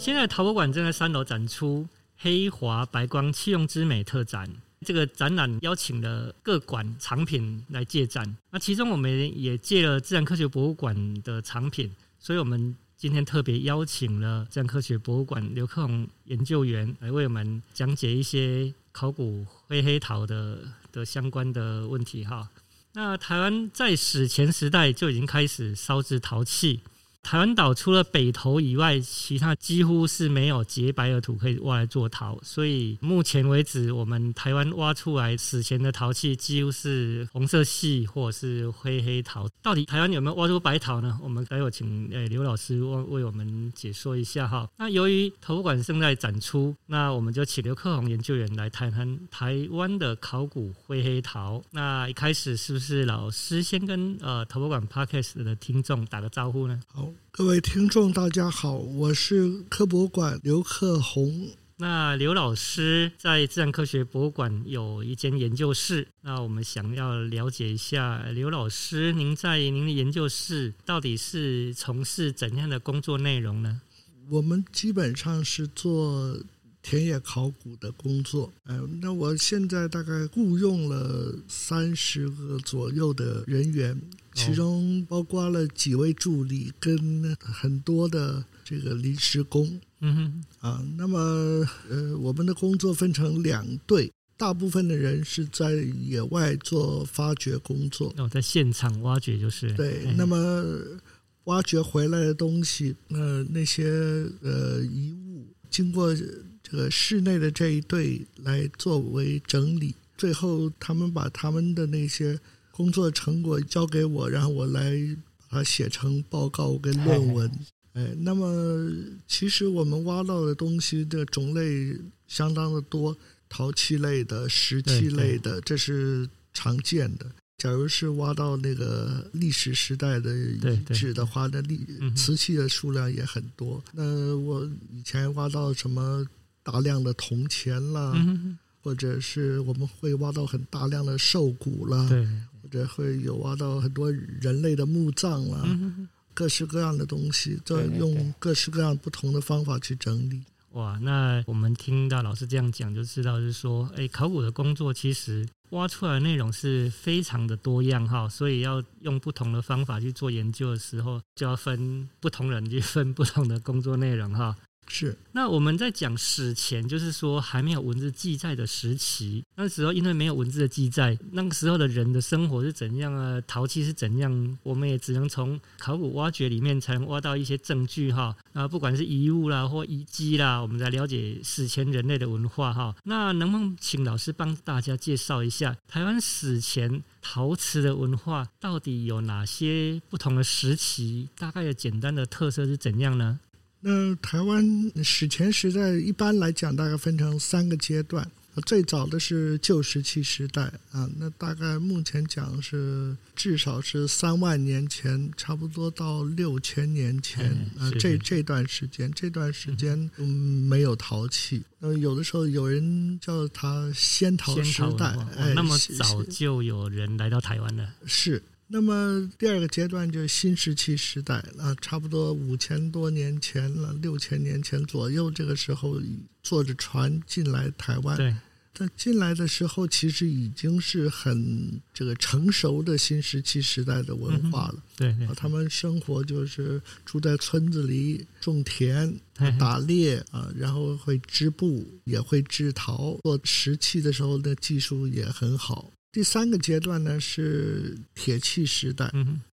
现在陶博馆正在三楼展出黑华白光器用之美特展。这个展览邀请了各馆藏品来借展，那其中我们也借了自然科学博物馆的藏品，所以我们今天特别邀请了自然科学博物馆刘克宏研究员来为我们讲解一些考古灰黑陶的的相关的问题哈。那台湾在史前时代就已经开始烧制陶器。台湾岛除了北投以外，其他几乎是没有洁白的土可以挖来做陶，所以目前为止，我们台湾挖出来史前的陶器几乎是红色系或者是灰黑陶。到底台湾有没有挖出白陶呢？我们待会请诶刘老师为为我们解说一下哈。那由于陶博馆正在展出，那我们就请刘克宏研究员来谈谈台湾的考古灰黑陶。那一开始是不是老师先跟呃陶博馆 Podcast 的听众打个招呼呢？好。各位听众，大家好，我是科博馆刘克宏。那刘老师在自然科学博物馆有一间研究室，那我们想要了解一下，刘老师您在您的研究室到底是从事怎样的工作内容呢？我们基本上是做田野考古的工作。哎，那我现在大概雇佣了三十个左右的人员。其中包括了几位助理跟很多的这个临时工，嗯哼，啊，那么呃，我们的工作分成两队，大部分的人是在野外做发掘工作，哦，在现场挖掘就是对，那么挖掘回来的东西，呃，那些呃遗物，经过这个室内的这一队来作为整理，最后他们把他们的那些。工作成果交给我，然后我来把它写成报告跟论文。哎，那么其实我们挖到的东西的种类相当的多，陶器类的、石器类的，这是常见的。假如是挖到那个历史时代的遗址的话，那历瓷器的数量也很多。那我以前挖到什么大量的铜钱啦，或者是我们会挖到很大量的兽骨啦。或者会有挖到很多人类的墓葬啦，嗯、各式各样的东西，都用各式各样不同的方法去整理。哇，那我们听到老师这样讲，就知道是说，哎，考古的工作其实挖出来内容是非常的多样哈，所以要用不同的方法去做研究的时候，就要分不同人去分不同的工作内容哈。是，那我们在讲史前，就是说还没有文字记载的时期。那时候因为没有文字的记载，那个时候的人的生活是怎样啊？陶器是怎样？我们也只能从考古挖掘里面才能挖到一些证据哈。啊，不管是遗物啦或遗迹啦，我们来了解史前人类的文化哈。那能不能请老师帮大家介绍一下台湾史前陶瓷的文化到底有哪些不同的时期？大概的简单的特色是怎样呢？那台湾史前时代一般来讲，大概分成三个阶段。最早的是旧石器时代啊，那大概目前讲是至少是三万年前，差不多到六千年前啊。这这段时间，这段时间嗯没有陶器。呃，有的时候有人叫它仙陶时代。哎，那么早就有人来到台湾了？是。那么第二个阶段就是新石器时代啊，差不多五千多年前了，六千年前左右，这个时候坐着船进来台湾。对。但进来的时候，其实已经是很这个成熟的新石器时代的文化了。对。他们生活就是住在村子里，种田、打猎啊，然后会织布，也会制陶，做石器的时候的技术也很好。第三个阶段呢是铁器时代，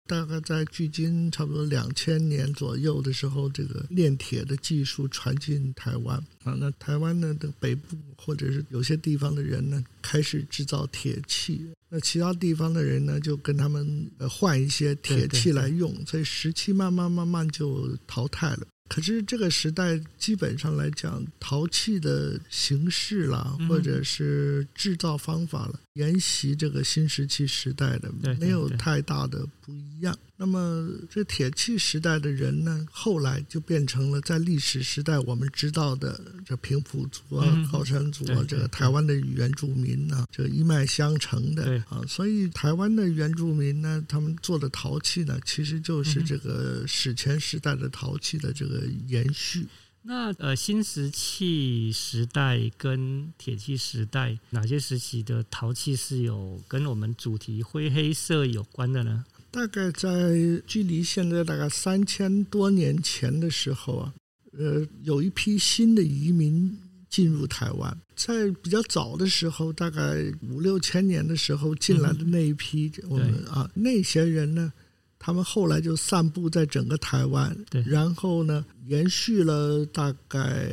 大概在距今差不多两千年左右的时候，这个炼铁的技术传进台湾啊。那台湾呢的北部或者是有些地方的人呢，开始制造铁器，那其他地方的人呢就跟他们换一些铁器来用，所以石器慢慢慢慢就淘汰了。可是这个时代基本上来讲，陶器的形式啦，或者是制造方法了，沿袭这个新石器时代的，没有太大的不一样。那么这铁器时代的人呢，后来就变成了在历史时代我们知道的这平埔族啊、高山族啊，这个台湾的原住民啊，这一脉相承的啊。所以台湾的原住民呢，他们做的陶器呢，其实就是这个史前时代的陶器的这个延续。那呃，新石器时代跟铁器时代哪些时期的陶器是有跟我们主题灰黑色有关的呢？大概在距离现在大概三千多年前的时候啊，呃，有一批新的移民进入台湾。在比较早的时候，大概五六千年的时候进来的那一批，嗯、我们啊那些人呢。他们后来就散布在整个台湾，对，然后呢，延续了大概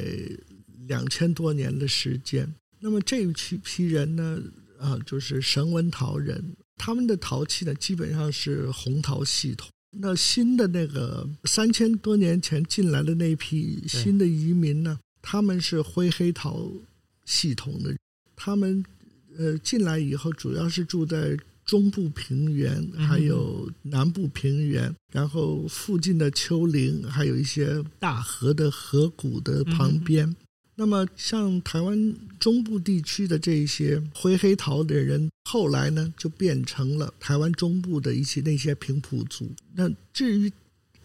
两千多年的时间。那么这一批批人呢，啊，就是神文陶人，他们的陶器呢，基本上是红陶系统。那新的那个三千多年前进来的那一批新的移民呢，他们是灰黑陶系统的。他们呃进来以后，主要是住在。中部平原，还有南部平原，嗯、然后附近的丘陵，还有一些大河的河谷的旁边。嗯、那么，像台湾中部地区的这一些灰黑陶的人，后来呢，就变成了台湾中部的一些那些平埔族。那至于，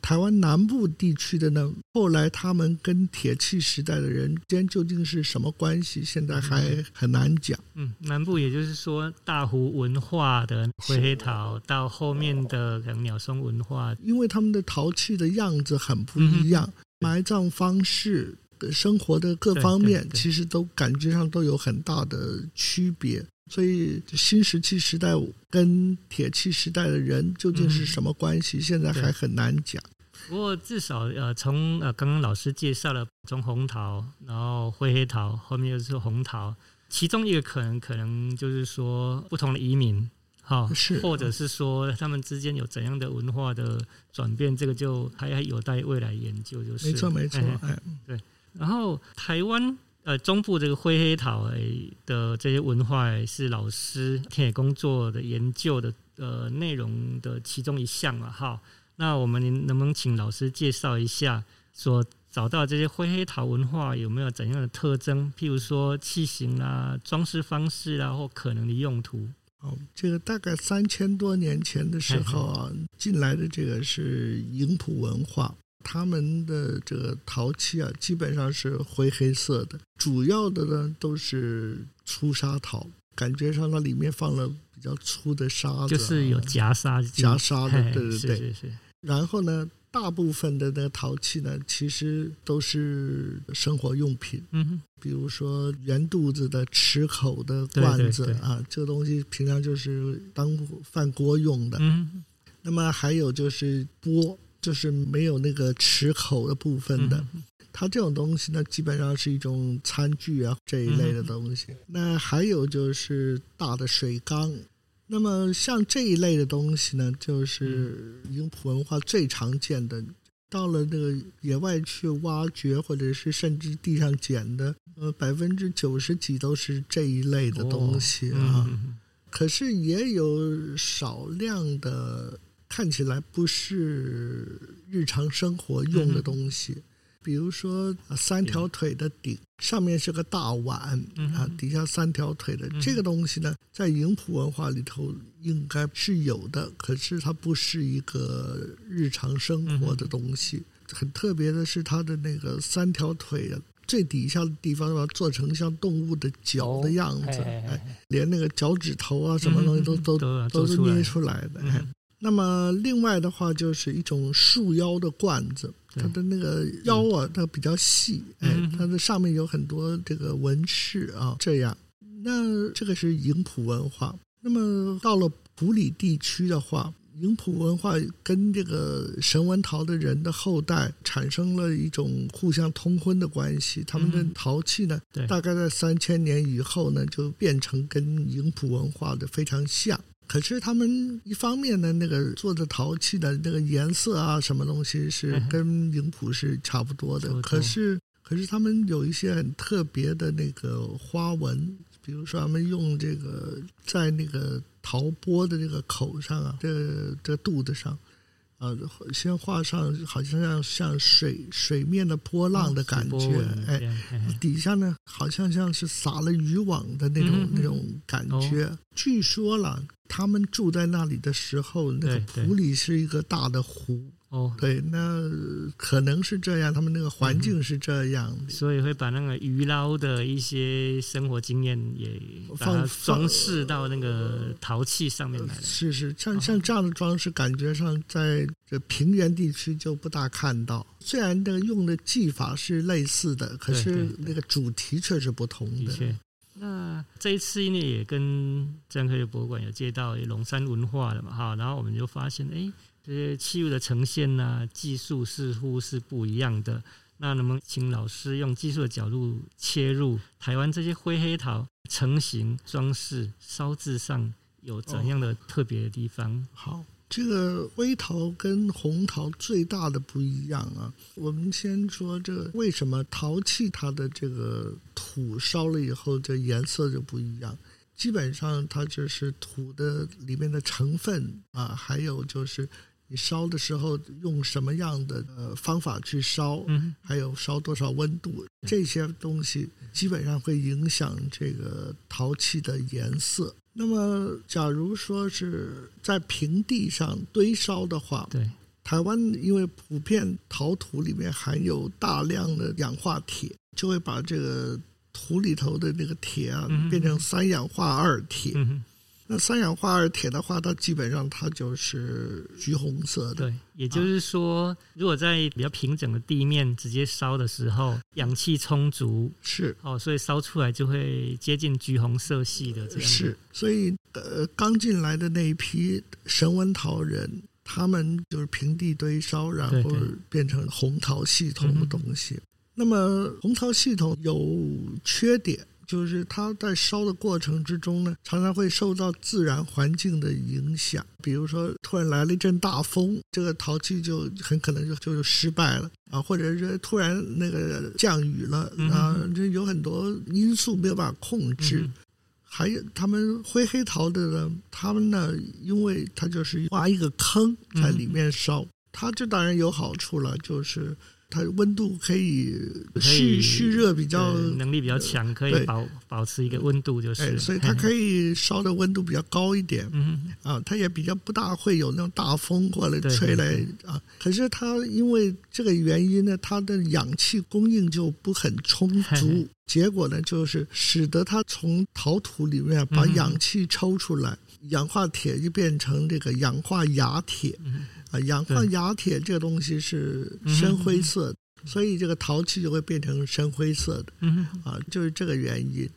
台湾南部地区的呢，后来他们跟铁器时代的人间究竟是什么关系？现在还很难讲。嗯，南部也就是说大湖文化的灰黑陶，到后面的鸟松文化，因为他们的陶器的样子很不一样，嗯、埋葬方式、生活的各方面，其实都感觉上都有很大的区别。所以新石器时代跟铁器时代的人究竟是什么关系？嗯、现在还很难讲。不过至少呃，从呃刚刚老师介绍了从红陶，然后灰黑陶，后面又是红陶，其中一个可能可能就是说不同的移民，哈，是，或者是说他们之间有怎样的文化的转变，这个就还还有待未来研究。就是没错没错，哎，哎，对。然后台湾呃中部这个灰黑陶的这些文化是老师田野工作的研究的呃内容的其中一项嘛，哈。那我们能不能请老师介绍一下，所找到这些灰黑陶文化有没有怎样的特征？譬如说器型啊、装饰方式啊，或可能的用途。哦，这个大概三千多年前的时候啊，进来的这个是营埔文化，他们的这个陶器啊，基本上是灰黑色的，主要的呢都是粗砂陶，感觉上它里面放了比较粗的沙子，就是有夹沙夹沙的，对对对。是是是。然后呢，大部分的那个陶器呢，其实都是生活用品，嗯哼，比如说圆肚子的、瓷口的罐子啊，这个东西平常就是当饭锅用的。嗯哼，那么还有就是钵，就是没有那个齿口的部分的，嗯、它这种东西呢，基本上是一种餐具啊这一类的东西。嗯、那还有就是大的水缸。那么像这一类的东西呢，就是英普文化最常见的。到了那个野外去挖掘，或者是甚至地上捡的，呃，百分之九十几都是这一类的东西啊。可是也有少量的看起来不是日常生活用的东西。比如说三条腿的鼎，上面是个大碗啊，底下三条腿的这个东西呢，在营埔文化里头应该是有的，可是它不是一个日常生活的东西。很特别的是，它的那个三条腿最底下的地方要做成像动物的脚的样子，哎，连那个脚趾头啊什么东西都都都是捏出来的。那么另外的话，就是一种束腰的罐子。它的那个腰啊，它比较细，哎，它的上面有很多这个纹饰啊，这样。那这个是营埔文化。那么到了普里地区的话，营埔文化跟这个神文陶的人的后代产生了一种互相通婚的关系。他们的陶器呢，大概在三千年以后呢，就变成跟营埔文化的非常像。可是他们一方面呢，那个做的陶器的那个颜色啊，什么东西是跟影谱是差不多的。可是，可是他们有一些很特别的那个花纹，比如说他们用这个在那个陶钵的这个口上啊，这个、这个肚子上。呃，先画上好像像像水水面的波浪的感觉，哎，底下呢好像像是撒了渔网的那种、嗯、那种感觉。哦、据说了，他们住在那里的时候，那个湖里是一个大的湖。哦，对，那可能是这样，他们那个环境是这样，嗯，所以会把那个鱼捞的一些生活经验也把它装饰到那个陶器上面来了。是是，像像这样的装饰，感觉上在这平原地区就不大看到。虽然这个用的技法是类似的，可是那个主题却是不同的。的确，那这一次因为也跟自然科学博物馆有接到龙山文化了嘛，哈，然后我们就发现，哎。这些器物的呈现呢、技术似乎是不一样的。那能不能请老师用技术的角度切入台湾这些灰黑陶成型装饰烧制上有怎样的特别的地方？好，这个灰陶跟红陶最大的不一样啊。我们先说这为什么陶器它的这个土烧了以后，这颜色就不一样。基本上它就是土的里面的成分啊，还有就是。你烧的时候用什么样的呃方法去烧，还有烧多少温度，这些东西基本上会影响这个陶器的颜色。那么，假如说是在平地上堆烧的话，对，台湾因为普遍陶土里面含有大量的氧化铁，就会把这个土里头的那个铁啊变成三氧化二铁。那三氧化二铁的话，它基本上它就是橘红色的。对，也就是说，啊、如果在比较平整的地面直接烧的时候，氧气充足，是哦，所以烧出来就会接近橘红色系的这样。是，所以呃，刚进来的那一批神文陶人，他们就是平地堆烧，然后变成红陶系统的东西。对对，那么红陶系统有缺点。就是它在烧的过程之中呢，常常会受到自然环境的影响。比如说，突然来了一阵大风，这个陶器就很可能就就失败了啊；或者是突然那个降雨了啊，这有很多因素没有办法控制。还有他们灰黑陶的呢，他们呢，因为它就是挖一个坑在里面烧，它这当然有好处了，就是。它温度可以蓄蓄热比较能力比较强，可以保保持一个温度就是，哎，所以它可以烧的温度比较高一点。嗯啊，它也比较不大会有那种大风过来吹来啊。可是它因为这个原因呢，它的氧气供应就不很充足，结果呢就是使得它从陶土里面把氧气抽出来，氧化铁就变成这个氧化亚铁。啊，氧化亚铁这个东西是深灰色的，所以这个陶器就会变成深灰色的。啊，就是这个原因。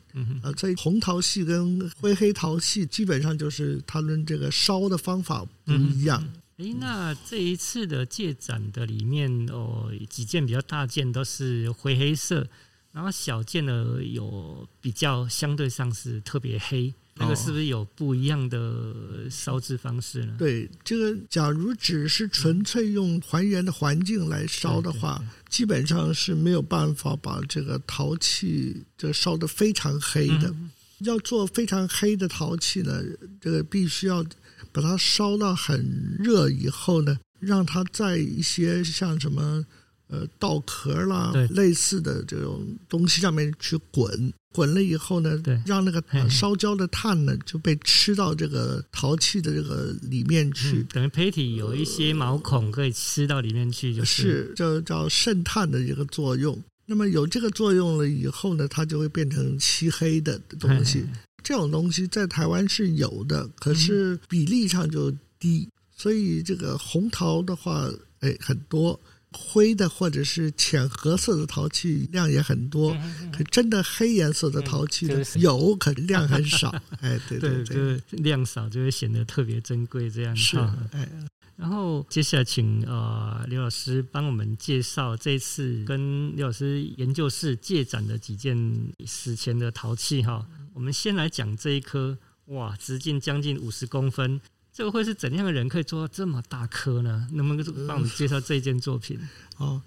啊，所以红陶器跟灰黑陶器基本上就是他们这个烧的方法不一样。哎，那这一次的借展的里面哦，几件比较大件都是灰黑色，然后小件的有比较相对上是特别黑。那个是不是有不一样的烧制方式呢？对，这个假如只是纯粹用还原的环境来烧的话，基本上是没有办法把这个陶器这烧得非常黑的。要做非常黑的陶器呢，这个必须要把它烧到很热以后呢，让它在一些像什么呃稻壳啦对类似的这种东西上面去滚。滚了以后呢，对让那个烧焦的碳呢就被吃到这个陶器的这个里面去，嗯、等于胚体有一些毛孔可以吃到里面去，就是，是就叫渗碳的一个作用。那么有这个作用了以后呢，它就会变成漆黑的东西。这种东西在台湾是有的，可是比例上就低。嗯、所以这个红陶的话，哎，很多。灰的或者是浅褐色的陶器量也很多，可真的黑颜色的陶器呢，有，可量很少。哎，对对对，就是量少就会显得特别珍贵这样。是，哎，然后接下来请呃刘老师帮我们介绍这次跟刘老师研究室借展的几件史前的陶器哈。我们先来讲这一颗，哇，直径将近五十公分。这个会是怎样的人可以做到这么大颗呢？能不能帮我们介绍这件作品？哦，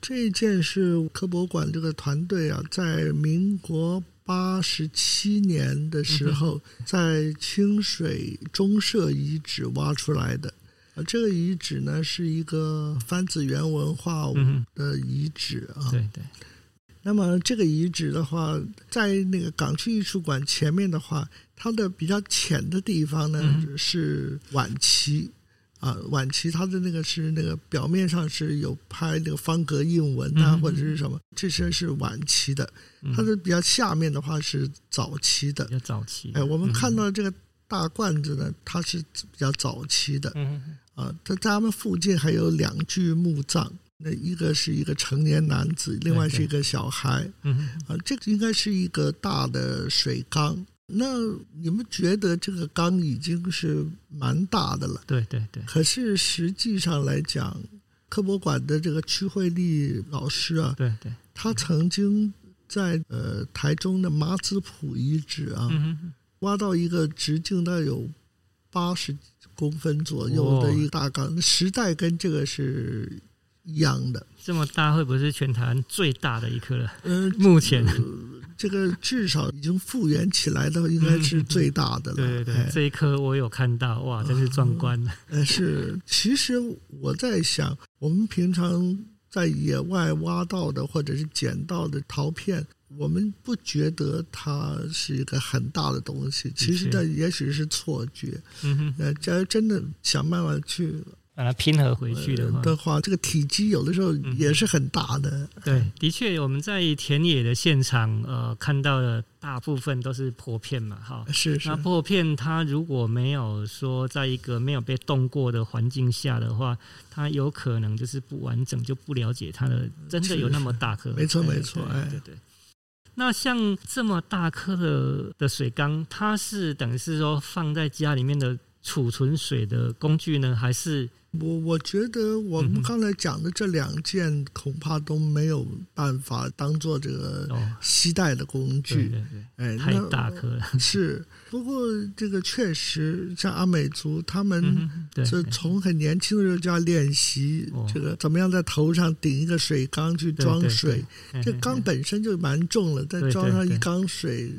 这一件是科博馆这个团队啊，在民国八十七年的时候，在清水中社遗址挖出来的。啊，这个遗址呢是一个番子园文化的遗址啊。对对。那么这个遗址的话，在那个港区艺术馆前面的话，它的比较浅的地方呢、嗯、是晚期啊，晚期它的那个是那个表面上是有拍那个方格印纹啊，嗯、或者是什么，这些是晚期的。它的比较下面的话是早期的，比较早期。哎，我们看到这个大罐子呢，它是比较早期的。嗯啊，在他们附近还有两具墓葬。那一个是一个成年男子，另外是一个小孩。嗯，啊，这个应该是一个大的水缸。那你们觉得这个缸已经是蛮大的了？对对对。可是实际上来讲，科博馆的这个屈慧丽老师啊，对对，他曾经在呃台中的马子埔遗址啊，挖到一个直径大概有八十公分左右的一个大缸，时代跟这个是。一样的，这么大会不会是全台湾最大的一颗了？嗯、呃，目前、呃、这个至少已经复原起来的，应该是最大的了。对对对，哎、这一颗我有看到，哇，真是壮观了。呃，是，其实我在想，我们平常在野外挖到的或者是捡到的陶片，我们不觉得它是一个很大的东西，其实这也许是错觉。嗯哼，呃，假如真的想办法去。把它拼合回去的话，的话，这个体积有的时候也是很大的。嗯、对，的确，我们在田野的现场，呃，看到的大部分都是破片嘛，哈。是是。那破片它如果没有说在一个没有被动过的环境下的话，它有可能就是不完整，就不了解它的真的有那么大颗。没错没错，哎，对对。那像这么大颗的的水缸，它是等于是说放在家里面的储存水的工具呢，还是？我我觉得我们刚才讲的这两件恐怕都没有办法当做这个携带的工具，哦、对对对哎，太大颗了。是，不过这个确实像阿美族，他们是从很年轻的时候就要练习这个怎么样在头上顶一个水缸去装水。这缸本身就蛮重了，再装上一缸水，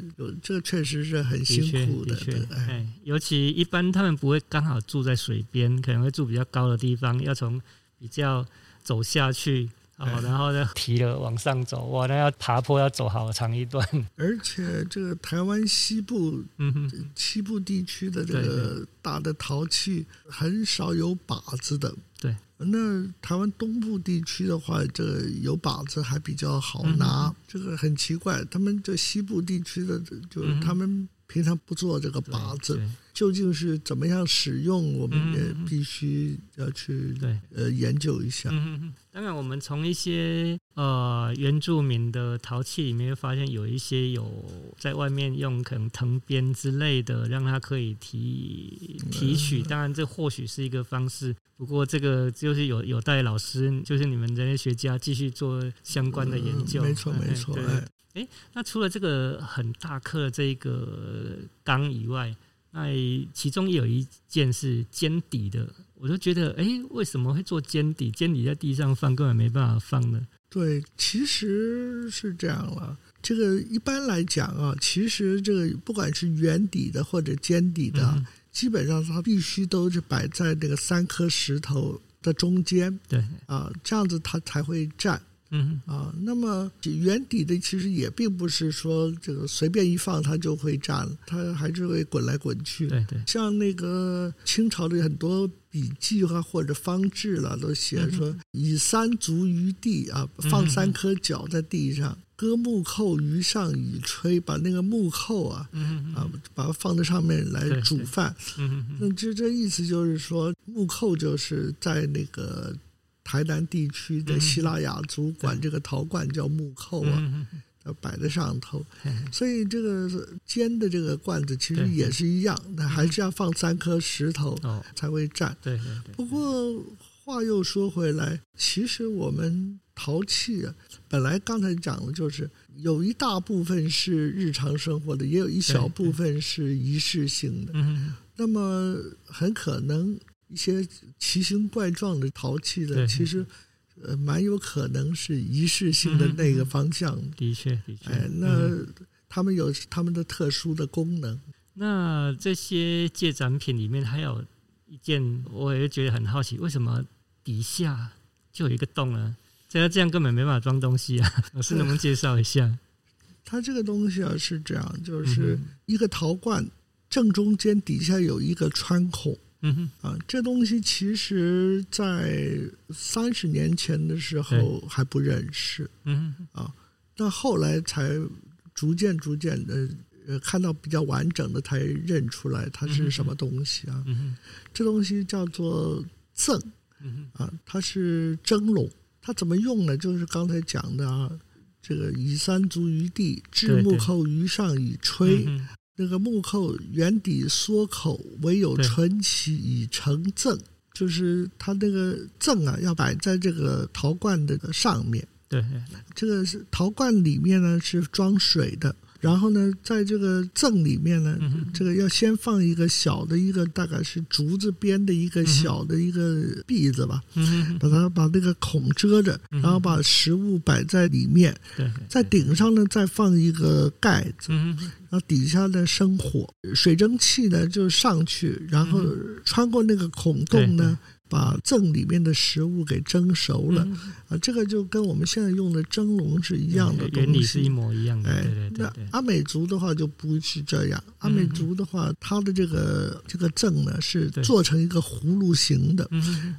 这个确实是很辛苦的。的确，哎，尤其一般他们不会刚好住在水边，可能会住比较高。高的地方要从比较走下去，然后呢 提了往上走，哇，那要爬坡要走好长一段。而且这个台湾西部，嗯哼，西部地区的这个大的陶器很少有靶子的。对，那台湾东部地区的话，这个有靶子还比较好拿。嗯、这个很奇怪，他们这西部地区的，就是他们。平常不做这个把子，究竟是怎么样使用，我们也必须要去对呃研究一下。嗯，当然，我们从一些呃原住民的陶器里面发现，有一些有在外面用可能藤编之类的，让它可以提提取。当然，这或许是一个方式，不过这个就是有有待老师，就是你们人类学家继续做相关的研究。没错，没错。哎。哎，那除了这个很大颗的这个缸以外，那其中有一件是尖底的，我就觉得，哎，为什么会做尖底？尖底在地上放根本没办法放呢？对，其实是这样了。这个一般来讲啊，其实这个不管是圆底的或者尖底的，嗯、基本上它必须都是摆在那个三颗石头的中间。对啊，这样子它才会站。嗯啊，那么圆底的其实也并不是说这个随便一放它就会站了，它还是会滚来滚去。对对，像那个清朝的很多笔记啊或者方志了，都写说以三足于地啊，放三颗脚在地上，搁木扣于上以炊，把那个木扣啊啊把它放在上面来煮饭。嗯嗯，那这这意思就是说木扣就是在那个。台南地区的希腊雅族管这个陶罐叫木扣啊，要摆在上头，所以这个尖的这个罐子其实也是一样，那还是要放三颗石头才会站。对。不过话又说回来，其实我们陶器啊，本来刚才讲的就是有一大部分是日常生活的，也有一小部分是仪式性的。那么很可能。一些奇形怪状的陶器的，其实呃蛮有可能是仪式性的那个方向。的确，的确。哎，那他们有他们的特殊的功能。那这些借展品里面还有一件，我也觉得很好奇，为什么底下就有一个洞呢？这样这样根本没办法装东西啊！老师能不能介绍一下？它这个东西啊是这样，就是一个陶罐正中间底下有一个穿孔。嗯哼啊，这东西其实在三十年前的时候还不认识。嗯哼啊，但后来才逐渐逐渐的呃看到比较完整的，才认出来它是什么东西啊。嗯哼，这东西叫做赠。嗯哼啊，它是蒸笼。它怎么用呢？就是刚才讲的啊，这个以三足于地，置木扣于上以吹。那个木扣圆底缩口，唯有唇起以成赠，就是它那个赠啊，要摆在这个陶罐的上面。对，这个是陶罐里面呢是装水的。然后呢，在这个甑里面呢，这个要先放一个小的一个，大概是竹子编的一个小的一个篦子吧，把它把那个孔遮着，然后把食物摆在里面，在顶上呢再放一个盖子，然后底下呢生火，水蒸气呢就上去，然后穿过那个孔洞呢。把甑里面的食物给蒸熟了，嗯、啊，这个就跟我们现在用的蒸笼是一样的东西，原理是一模一样的。哎，对对对对，那阿美族的话就不是这样，阿美族的话，它的这个这个甑呢是做成一个葫芦形的，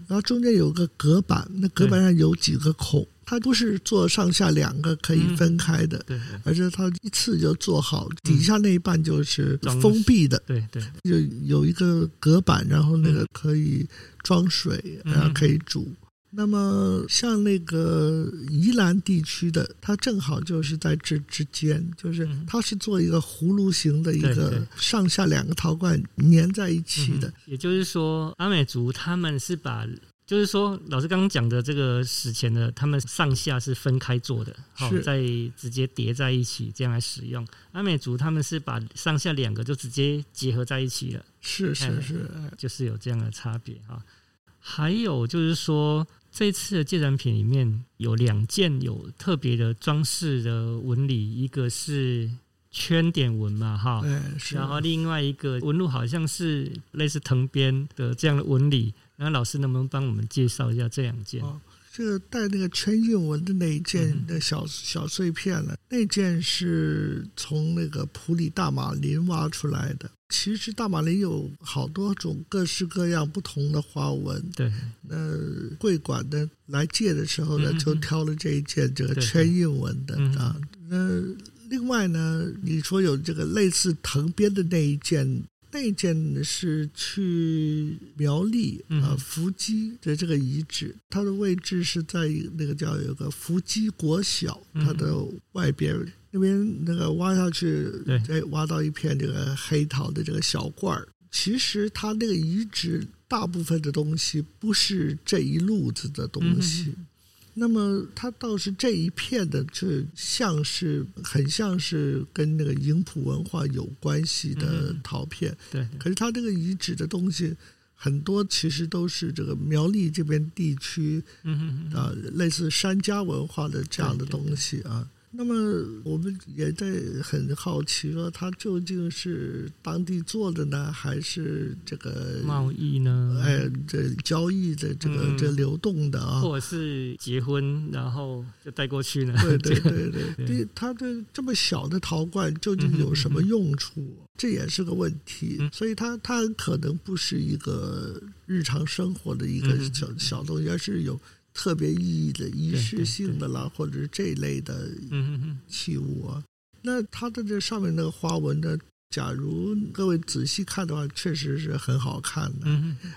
然后中间有个隔板，那隔板上有几个孔。它不是做上下两个可以分开的，对，而且它一次就做好，底下那一半就是封闭的，对对，就有一个隔板，然后那个可以装水，然后可以煮。那么像那个宜兰地区的，它正好就是在这之间，就是它是做一个葫芦形的一个上下两个陶罐粘在一起的。也就是说，阿美族他们是把。就是说，老师刚刚讲的这个史前的，他们上下是分开做的，好是、哦，再直接叠在一起这样来使用。阿美族他们是把上下两个就直接结合在一起了，是是是，就是有这样的差别哈。还有就是说，这次的借展品里面有两件有特别的装饰的纹理，一个是圈点纹嘛，哈，然后另外一个纹路好像是类似藤编的这样的纹理。那老师能不能帮我们介绍一下这两件？哦，这个带那个圈韵纹的那一件的小小碎片了？那件是从那个普里大马林挖出来的。其实大马林有好多种各式各样不同的花纹。对，那贵馆的来借的时候呢，就挑了这一件这个圈印纹的啊。那另外呢，你说有这个类似藤编的那一件。那件是去苗栗啊伏击的这个遗址，它的位置是在那个叫有个伏击国小，它的外边那边那个挖下去，哎，挖到一片这个黑陶的这个小罐儿。其实它那个遗址大部分的东西不是这一路子的东西。那么它倒是这一片的，就像是很像是跟那个营普文化有关系的陶片。对，可是它这个遗址的东西很多，其实都是这个苗栗这边地区，啊，类似山家文化的这样的东西啊。那么我们也在很好奇说，它究竟是当地做的呢，还是这个贸易呢？哎，这交易的这个、嗯、这流动的啊，或者是结婚然后就带过去呢？对对对对，对 它的这么小的陶罐究竟有什么用处？这也是个问题。嗯、所以它它可能不是一个日常生活的一个小、嗯、小东西，而是有。特别意义的仪式性的啦，或者是这一类的器物啊，那它的这上面那个花纹呢，假如各位仔细看的话，确实是很好看的。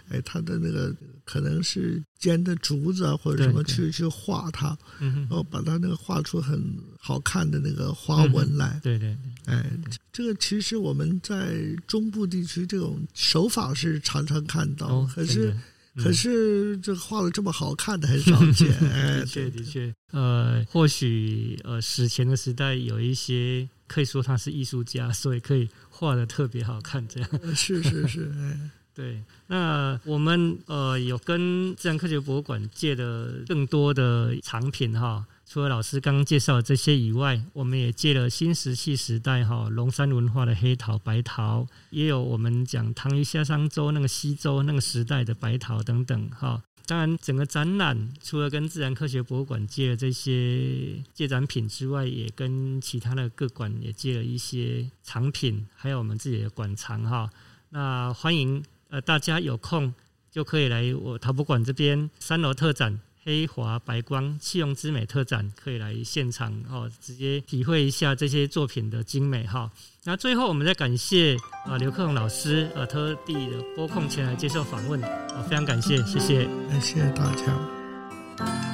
哎，它的那个可能是尖的竹子啊，或者什么去去画它，然后把它那个画出很好看的那个花纹来。对对对，哎，这个其实我们在中部地区这种手法是常常看到，可是。可是这画的这么好看的很少见，的确的确，呃，或许呃史前的时代有一些可以说他是艺术家，所以可以画的特别好看，这样是是是，对。那我们呃有跟自然科学博物馆借的更多的藏品哈。除了老师刚刚介绍的这些以外，我们也借了新石器时代哈龙山文化的黑陶、白陶，也有我们讲唐虞夏商周那个西周那个时代的白陶等等哈。当然，整个展览除了跟自然科学博物馆借了这些借展品之外，也跟其他的各馆也借了一些藏品，还有我们自己的馆藏哈。那欢迎呃大家有空就可以来我陶博馆这边三楼特展。黑华白光气用之美特展，可以来现场哦，直接体会一下这些作品的精美哈。那最后我们再感谢啊刘克宏老师啊特地的拨空前来接受访问，啊非常感谢，谢谢，感谢大家。